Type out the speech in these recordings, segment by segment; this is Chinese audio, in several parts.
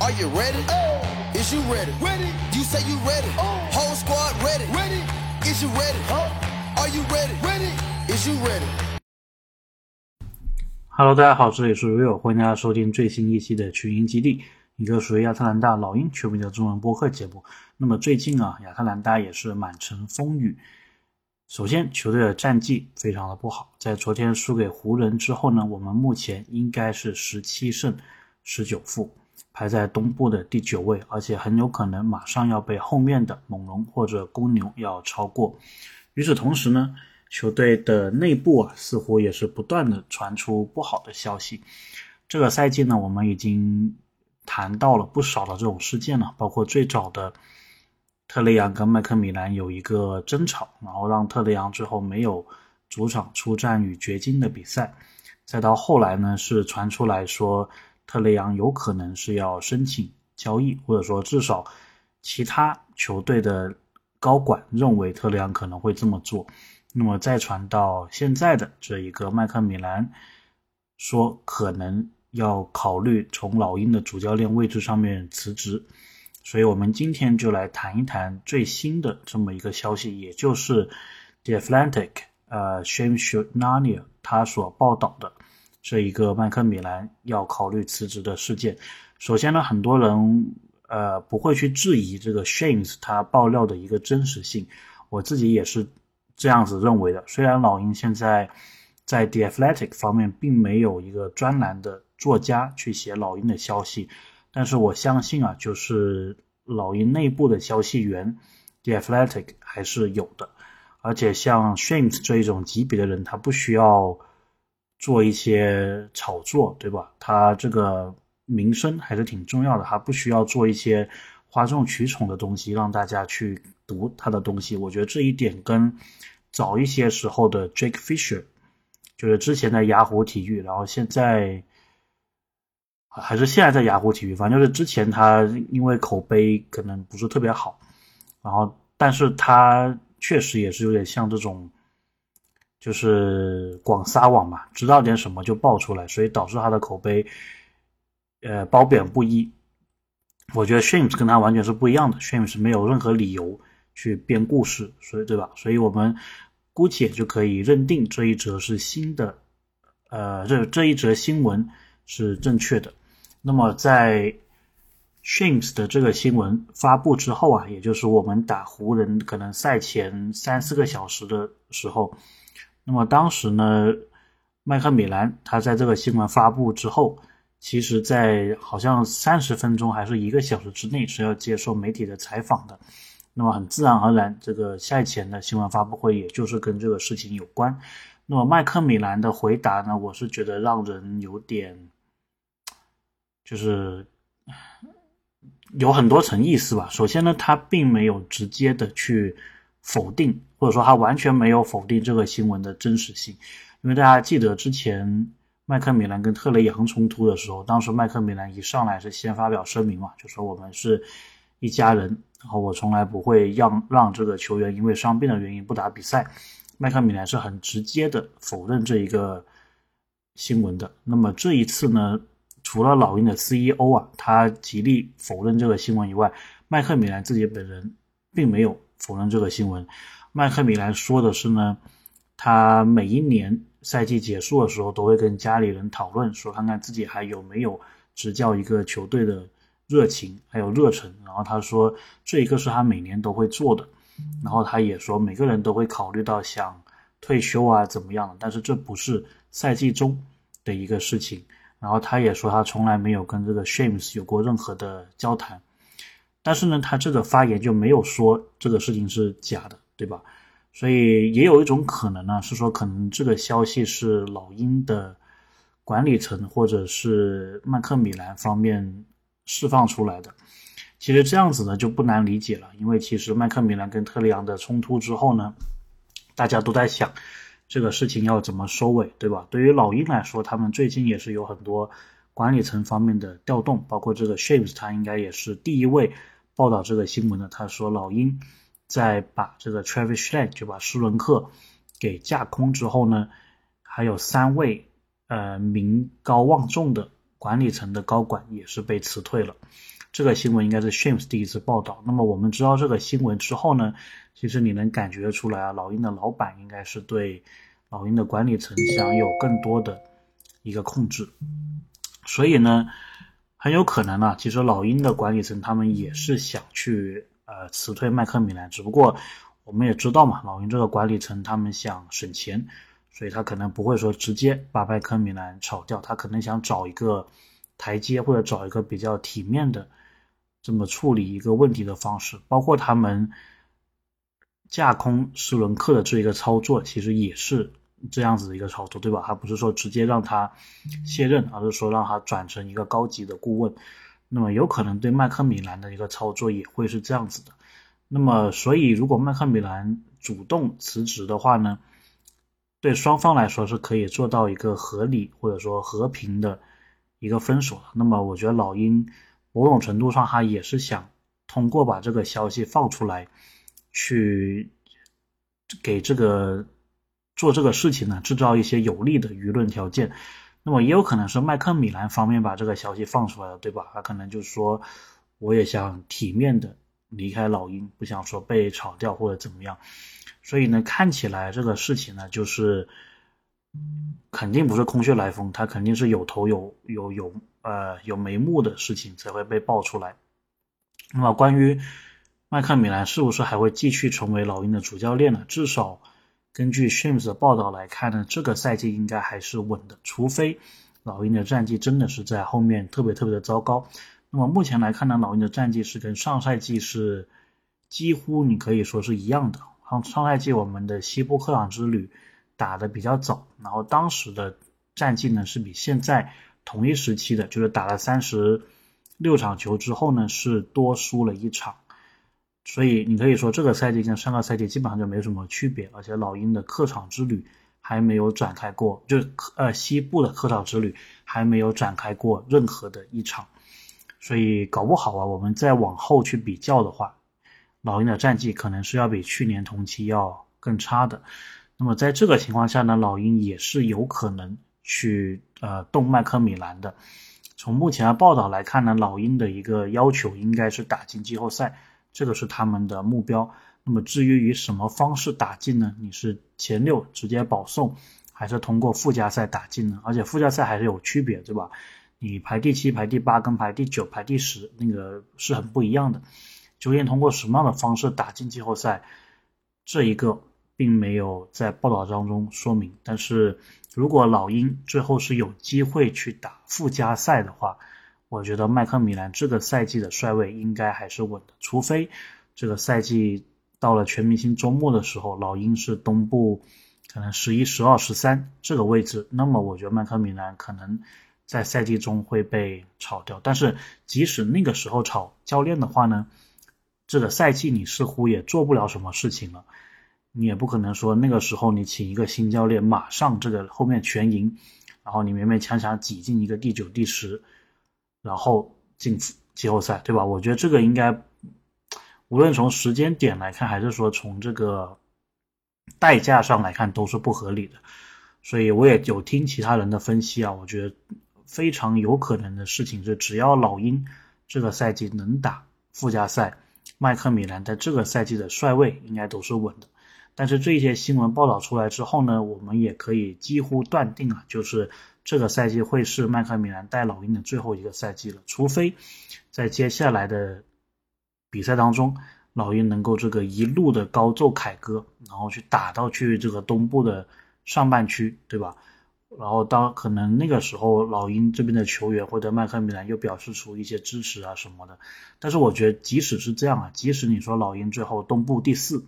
Are you ready? Oh. Is you ready? Ready. You say you ready. Whole squad ready. Ready. Is you ready? Are you ready? Ready. Is you ready? Hello，大家好，这里是 Real，欢迎大家收听最新一期的群英基地，一个属于亚特兰大老鹰球迷的中文播客节目。那么最近啊，亚特兰大也是满城风雨。首先，球队的战绩非常的不好，在昨天输给湖人之后呢，我们目前应该是十七胜十九负，排在东部的第九位，而且很有可能马上要被后面的猛龙或者公牛要超过。与此同时呢，球队的内部啊，似乎也是不断的传出不好的消息。这个赛季呢，我们已经谈到了不少的这种事件了，包括最早的特雷杨跟麦克米兰有一个争吵，然后让特雷杨最后没有主场出战与掘金的比赛。再到后来呢，是传出来说特雷杨有可能是要申请交易，或者说至少其他球队的高管认为特雷杨可能会这么做。那么再传到现在的这一个麦克米兰，说可能要考虑从老鹰的主教练位置上面辞职，所以我们今天就来谈一谈最新的这么一个消息，也就是《The Atlantic》呃 Shane s h u n a n i a 他所报道的这一个麦克米兰要考虑辞职的事件。首先呢，很多人呃不会去质疑这个 Shane 他爆料的一个真实性，我自己也是。这样子认为的。虽然老鹰现在在 The Athletic 方面并没有一个专栏的作家去写老鹰的消息，但是我相信啊，就是老鹰内部的消息源 The Athletic 还是有的。而且像 Shams 这一种级别的人，他不需要做一些炒作，对吧？他这个名声还是挺重要的，他不需要做一些哗众取宠的东西，让大家去读他的东西。我觉得这一点跟早一些时候的 Jake Fisher，就是之前的雅虎体育，然后现在还是现在在雅虎体育，反正就是之前他因为口碑可能不是特别好，然后但是他确实也是有点像这种，就是广撒网嘛，知道点什么就爆出来，所以导致他的口碑呃褒贬不一。我觉得 Shams 跟他完全是不一样的，Shames 没有任何理由。去编故事，所以对吧？所以我们姑且就可以认定这一则是新的，呃，这这一则新闻是正确的。那么在 Shams 的这个新闻发布之后啊，也就是我们打湖人可能赛前三四个小时的时候，那么当时呢，麦克米兰他在这个新闻发布之后，其实在好像三十分钟还是一个小时之内是要接受媒体的采访的。那么很自然而然，这个赛前的新闻发布会也就是跟这个事情有关。那么麦克米兰的回答呢，我是觉得让人有点，就是有很多层意思吧。首先呢，他并没有直接的去否定，或者说他完全没有否定这个新闻的真实性。因为大家记得之前麦克米兰跟特雷杨冲突的时候，当时麦克米兰一上来是先发表声明嘛，就说我们是一家人。然后我从来不会让让这个球员因为伤病的原因不打比赛。麦克米兰是很直接的否认这一个新闻的。那么这一次呢，除了老鹰的 CEO 啊，他极力否认这个新闻以外，麦克米兰自己本人并没有否认这个新闻。麦克米兰说的是呢，他每一年赛季结束的时候都会跟家里人讨论，说看看自己还有没有执教一个球队的。热情还有热忱，然后他说这一个是他每年都会做的，然后他也说每个人都会考虑到想退休啊怎么样的，但是这不是赛季中的一个事情。然后他也说他从来没有跟这个 Shams 有过任何的交谈，但是呢，他这个发言就没有说这个事情是假的，对吧？所以也有一种可能呢，是说可能这个消息是老鹰的管理层或者是麦克米兰方面。释放出来的，其实这样子呢就不难理解了，因为其实麦克米兰跟特里昂的冲突之后呢，大家都在想这个事情要怎么收尾，对吧？对于老鹰来说，他们最近也是有很多管理层方面的调动，包括这个 Shapes，他应该也是第一位报道这个新闻的。他说老鹰在把这个 Travis s h a n 就把施伦克给架空之后呢，还有三位呃名高望重的。管理层的高管也是被辞退了。这个新闻应该是 Shams 第一次报道。那么我们知道这个新闻之后呢，其实你能感觉出来啊，老鹰的老板应该是对老鹰的管理层想有更多的一个控制，所以呢，很有可能呢，其实老鹰的管理层他们也是想去呃辞退麦克米兰，只不过我们也知道嘛，老鹰这个管理层他们想省钱，所以他可能不会说直接把麦克米兰炒掉，他可能想找一个台阶或者找一个比较体面的。这么处理一个问题的方式，包括他们架空斯伦克的这一个操作，其实也是这样子的一个操作，对吧？他不是说直接让他卸任，而是说让他转成一个高级的顾问。那么有可能对麦克米兰的一个操作也会是这样子的。那么，所以如果麦克米兰主动辞职的话呢，对双方来说是可以做到一个合理或者说和平的一个分手的。那么，我觉得老鹰。某种程度上，他也是想通过把这个消息放出来，去给这个做这个事情呢制造一些有利的舆论条件。那么也有可能是麦克米兰方面把这个消息放出来了，对吧？他可能就说，我也想体面的离开老鹰，不想说被炒掉或者怎么样。所以呢，看起来这个事情呢，就是肯定不是空穴来风，他肯定是有头有有有。呃，有眉目的事情才会被爆出来。那么，关于麦克米兰是不是还会继续成为老鹰的主教练呢？至少根据 Shams 的报道来看呢，这个赛季应该还是稳的，除非老鹰的战绩真的是在后面特别特别的糟糕。那么目前来看呢，老鹰的战绩是跟上赛季是几乎你可以说是一样的。上上赛季我们的西部客场之旅打的比较早，然后当时的战绩呢是比现在。同一时期的，就是打了三十六场球之后呢，是多输了一场，所以你可以说这个赛季跟上个赛季基本上就没什么区别，而且老鹰的客场之旅还没有展开过，就呃西部的客场之旅还没有展开过任何的一场，所以搞不好啊，我们再往后去比较的话，老鹰的战绩可能是要比去年同期要更差的。那么在这个情况下呢，老鹰也是有可能。去呃动麦克米兰的，从目前的报道来看呢，老鹰的一个要求应该是打进季后赛，这个是他们的目标。那么至于以什么方式打进呢？你是前六直接保送，还是通过附加赛打进呢？而且附加赛还是有区别，对吧？你排第七、排第八跟排第九、排第十那个是很不一样的。究竟通过什么样的方式打进季后赛，这一个并没有在报道当中说明，但是。如果老鹰最后是有机会去打附加赛的话，我觉得麦克米兰这个赛季的帅位应该还是稳的，除非这个赛季到了全明星周末的时候，老鹰是东部可能十一、十二、十三这个位置，那么我觉得麦克米兰可能在赛季中会被炒掉。但是即使那个时候炒教练的话呢，这个赛季你似乎也做不了什么事情了。你也不可能说那个时候你请一个新教练，马上这个后面全赢，然后你勉勉强强挤进一个第九、第十，然后进季后赛，对吧？我觉得这个应该，无论从时间点来看，还是说从这个代价上来看，都是不合理的。所以我也有听其他人的分析啊，我觉得非常有可能的事情是，只要老鹰这个赛季能打附加赛，麦克米兰在这个赛季的帅位应该都是稳的。但是这些新闻报道出来之后呢，我们也可以几乎断定啊，就是这个赛季会是麦克米兰带老鹰的最后一个赛季了。除非在接下来的比赛当中，老鹰能够这个一路的高奏凯歌，然后去打到去这个东部的上半区，对吧？然后当可能那个时候老鹰这边的球员或者麦克米兰又表示出一些支持啊什么的。但是我觉得即使是这样啊，即使你说老鹰最后东部第四。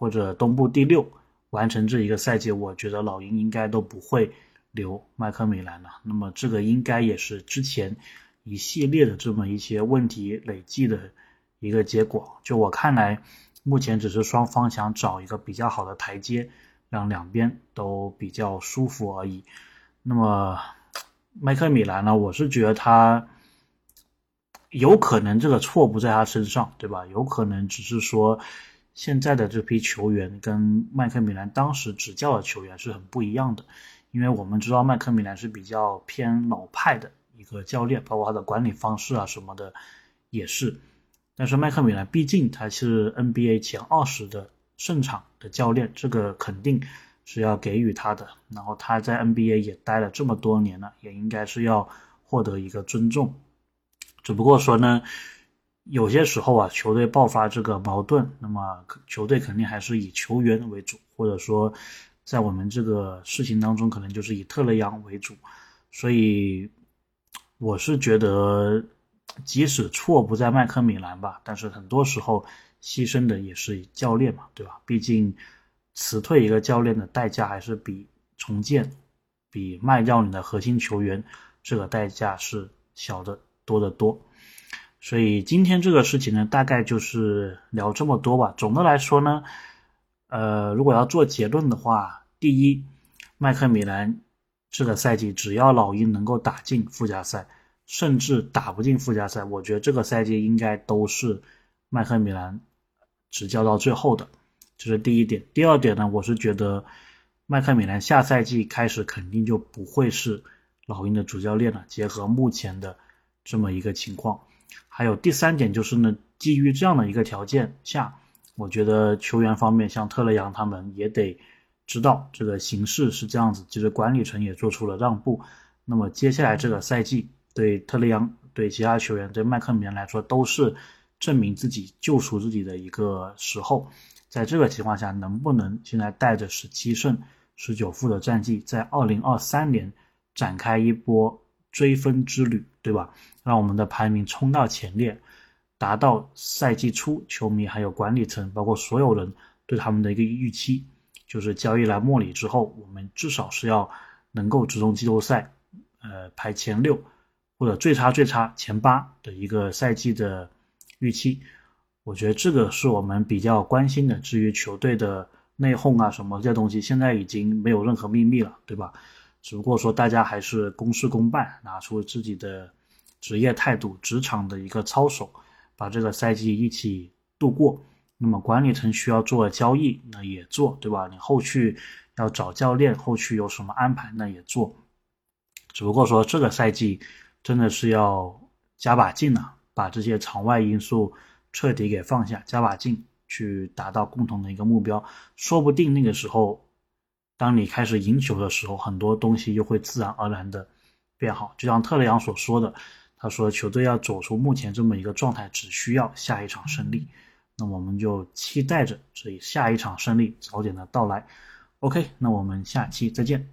或者东部第六完成这一个赛季，我觉得老鹰应该都不会留麦克米兰了。那么这个应该也是之前一系列的这么一些问题累计的一个结果。就我看来，目前只是双方想找一个比较好的台阶，让两边都比较舒服而已。那么麦克米兰呢？我是觉得他有可能这个错不在他身上，对吧？有可能只是说。现在的这批球员跟麦克米兰当时执教的球员是很不一样的，因为我们知道麦克米兰是比较偏老派的一个教练，包括他的管理方式啊什么的也是。但是麦克米兰毕竟他是 NBA 前二十的胜场的教练，这个肯定是要给予他的。然后他在 NBA 也待了这么多年了，也应该是要获得一个尊重。只不过说呢，有些时候啊，球队爆发这个矛盾，那么球队肯定还是以球员为主，或者说在我们这个事情当中，可能就是以特雷杨为主。所以我是觉得。即使错不在麦克米兰吧，但是很多时候牺牲的也是教练嘛，对吧？毕竟辞退一个教练的代价还是比重建、比卖掉你的核心球员这个代价是小的多得多。所以今天这个事情呢，大概就是聊这么多吧。总的来说呢，呃，如果要做结论的话，第一，麦克米兰这个赛季只要老鹰能够打进附加赛。甚至打不进附加赛，我觉得这个赛季应该都是麦克米兰执教到最后的，这是第一点。第二点呢，我是觉得麦克米兰下赛季开始肯定就不会是老鹰的主教练了。结合目前的这么一个情况，还有第三点就是呢，基于这样的一个条件下，我觉得球员方面像特雷杨他们也得知道这个形势是这样子，其实管理层也做出了让步。那么接下来这个赛季。对特雷杨，对其他球员，对麦克米兰来说，都是证明自己、救赎自己的一个时候。在这个情况下，能不能现在带着十七胜、十九负的战绩，在二零二三年展开一波追分之旅，对吧？让我们的排名冲到前列，达到赛季初球迷还有管理层，包括所有人对他们的一个预期，就是交易来莫里之后，我们至少是要能够直通季后赛，呃，排前六。或者最差最差前八的一个赛季的预期，我觉得这个是我们比较关心的。至于球队的内讧啊什么这些东西，现在已经没有任何秘密了，对吧？只不过说大家还是公事公办，拿出自己的职业态度、职场的一个操守，把这个赛季一起度过。那么管理层需要做交易，那也做，对吧？你后续要找教练，后续有什么安排，那也做。只不过说这个赛季。真的是要加把劲了，把这些场外因素彻底给放下，加把劲去达到共同的一个目标。说不定那个时候，当你开始赢球的时候，很多东西又会自然而然的变好。就像特雷杨所说的，他说球队要走出目前这么一个状态，只需要下一场胜利。那我们就期待着这下一场胜利早点的到来。OK，那我们下期再见。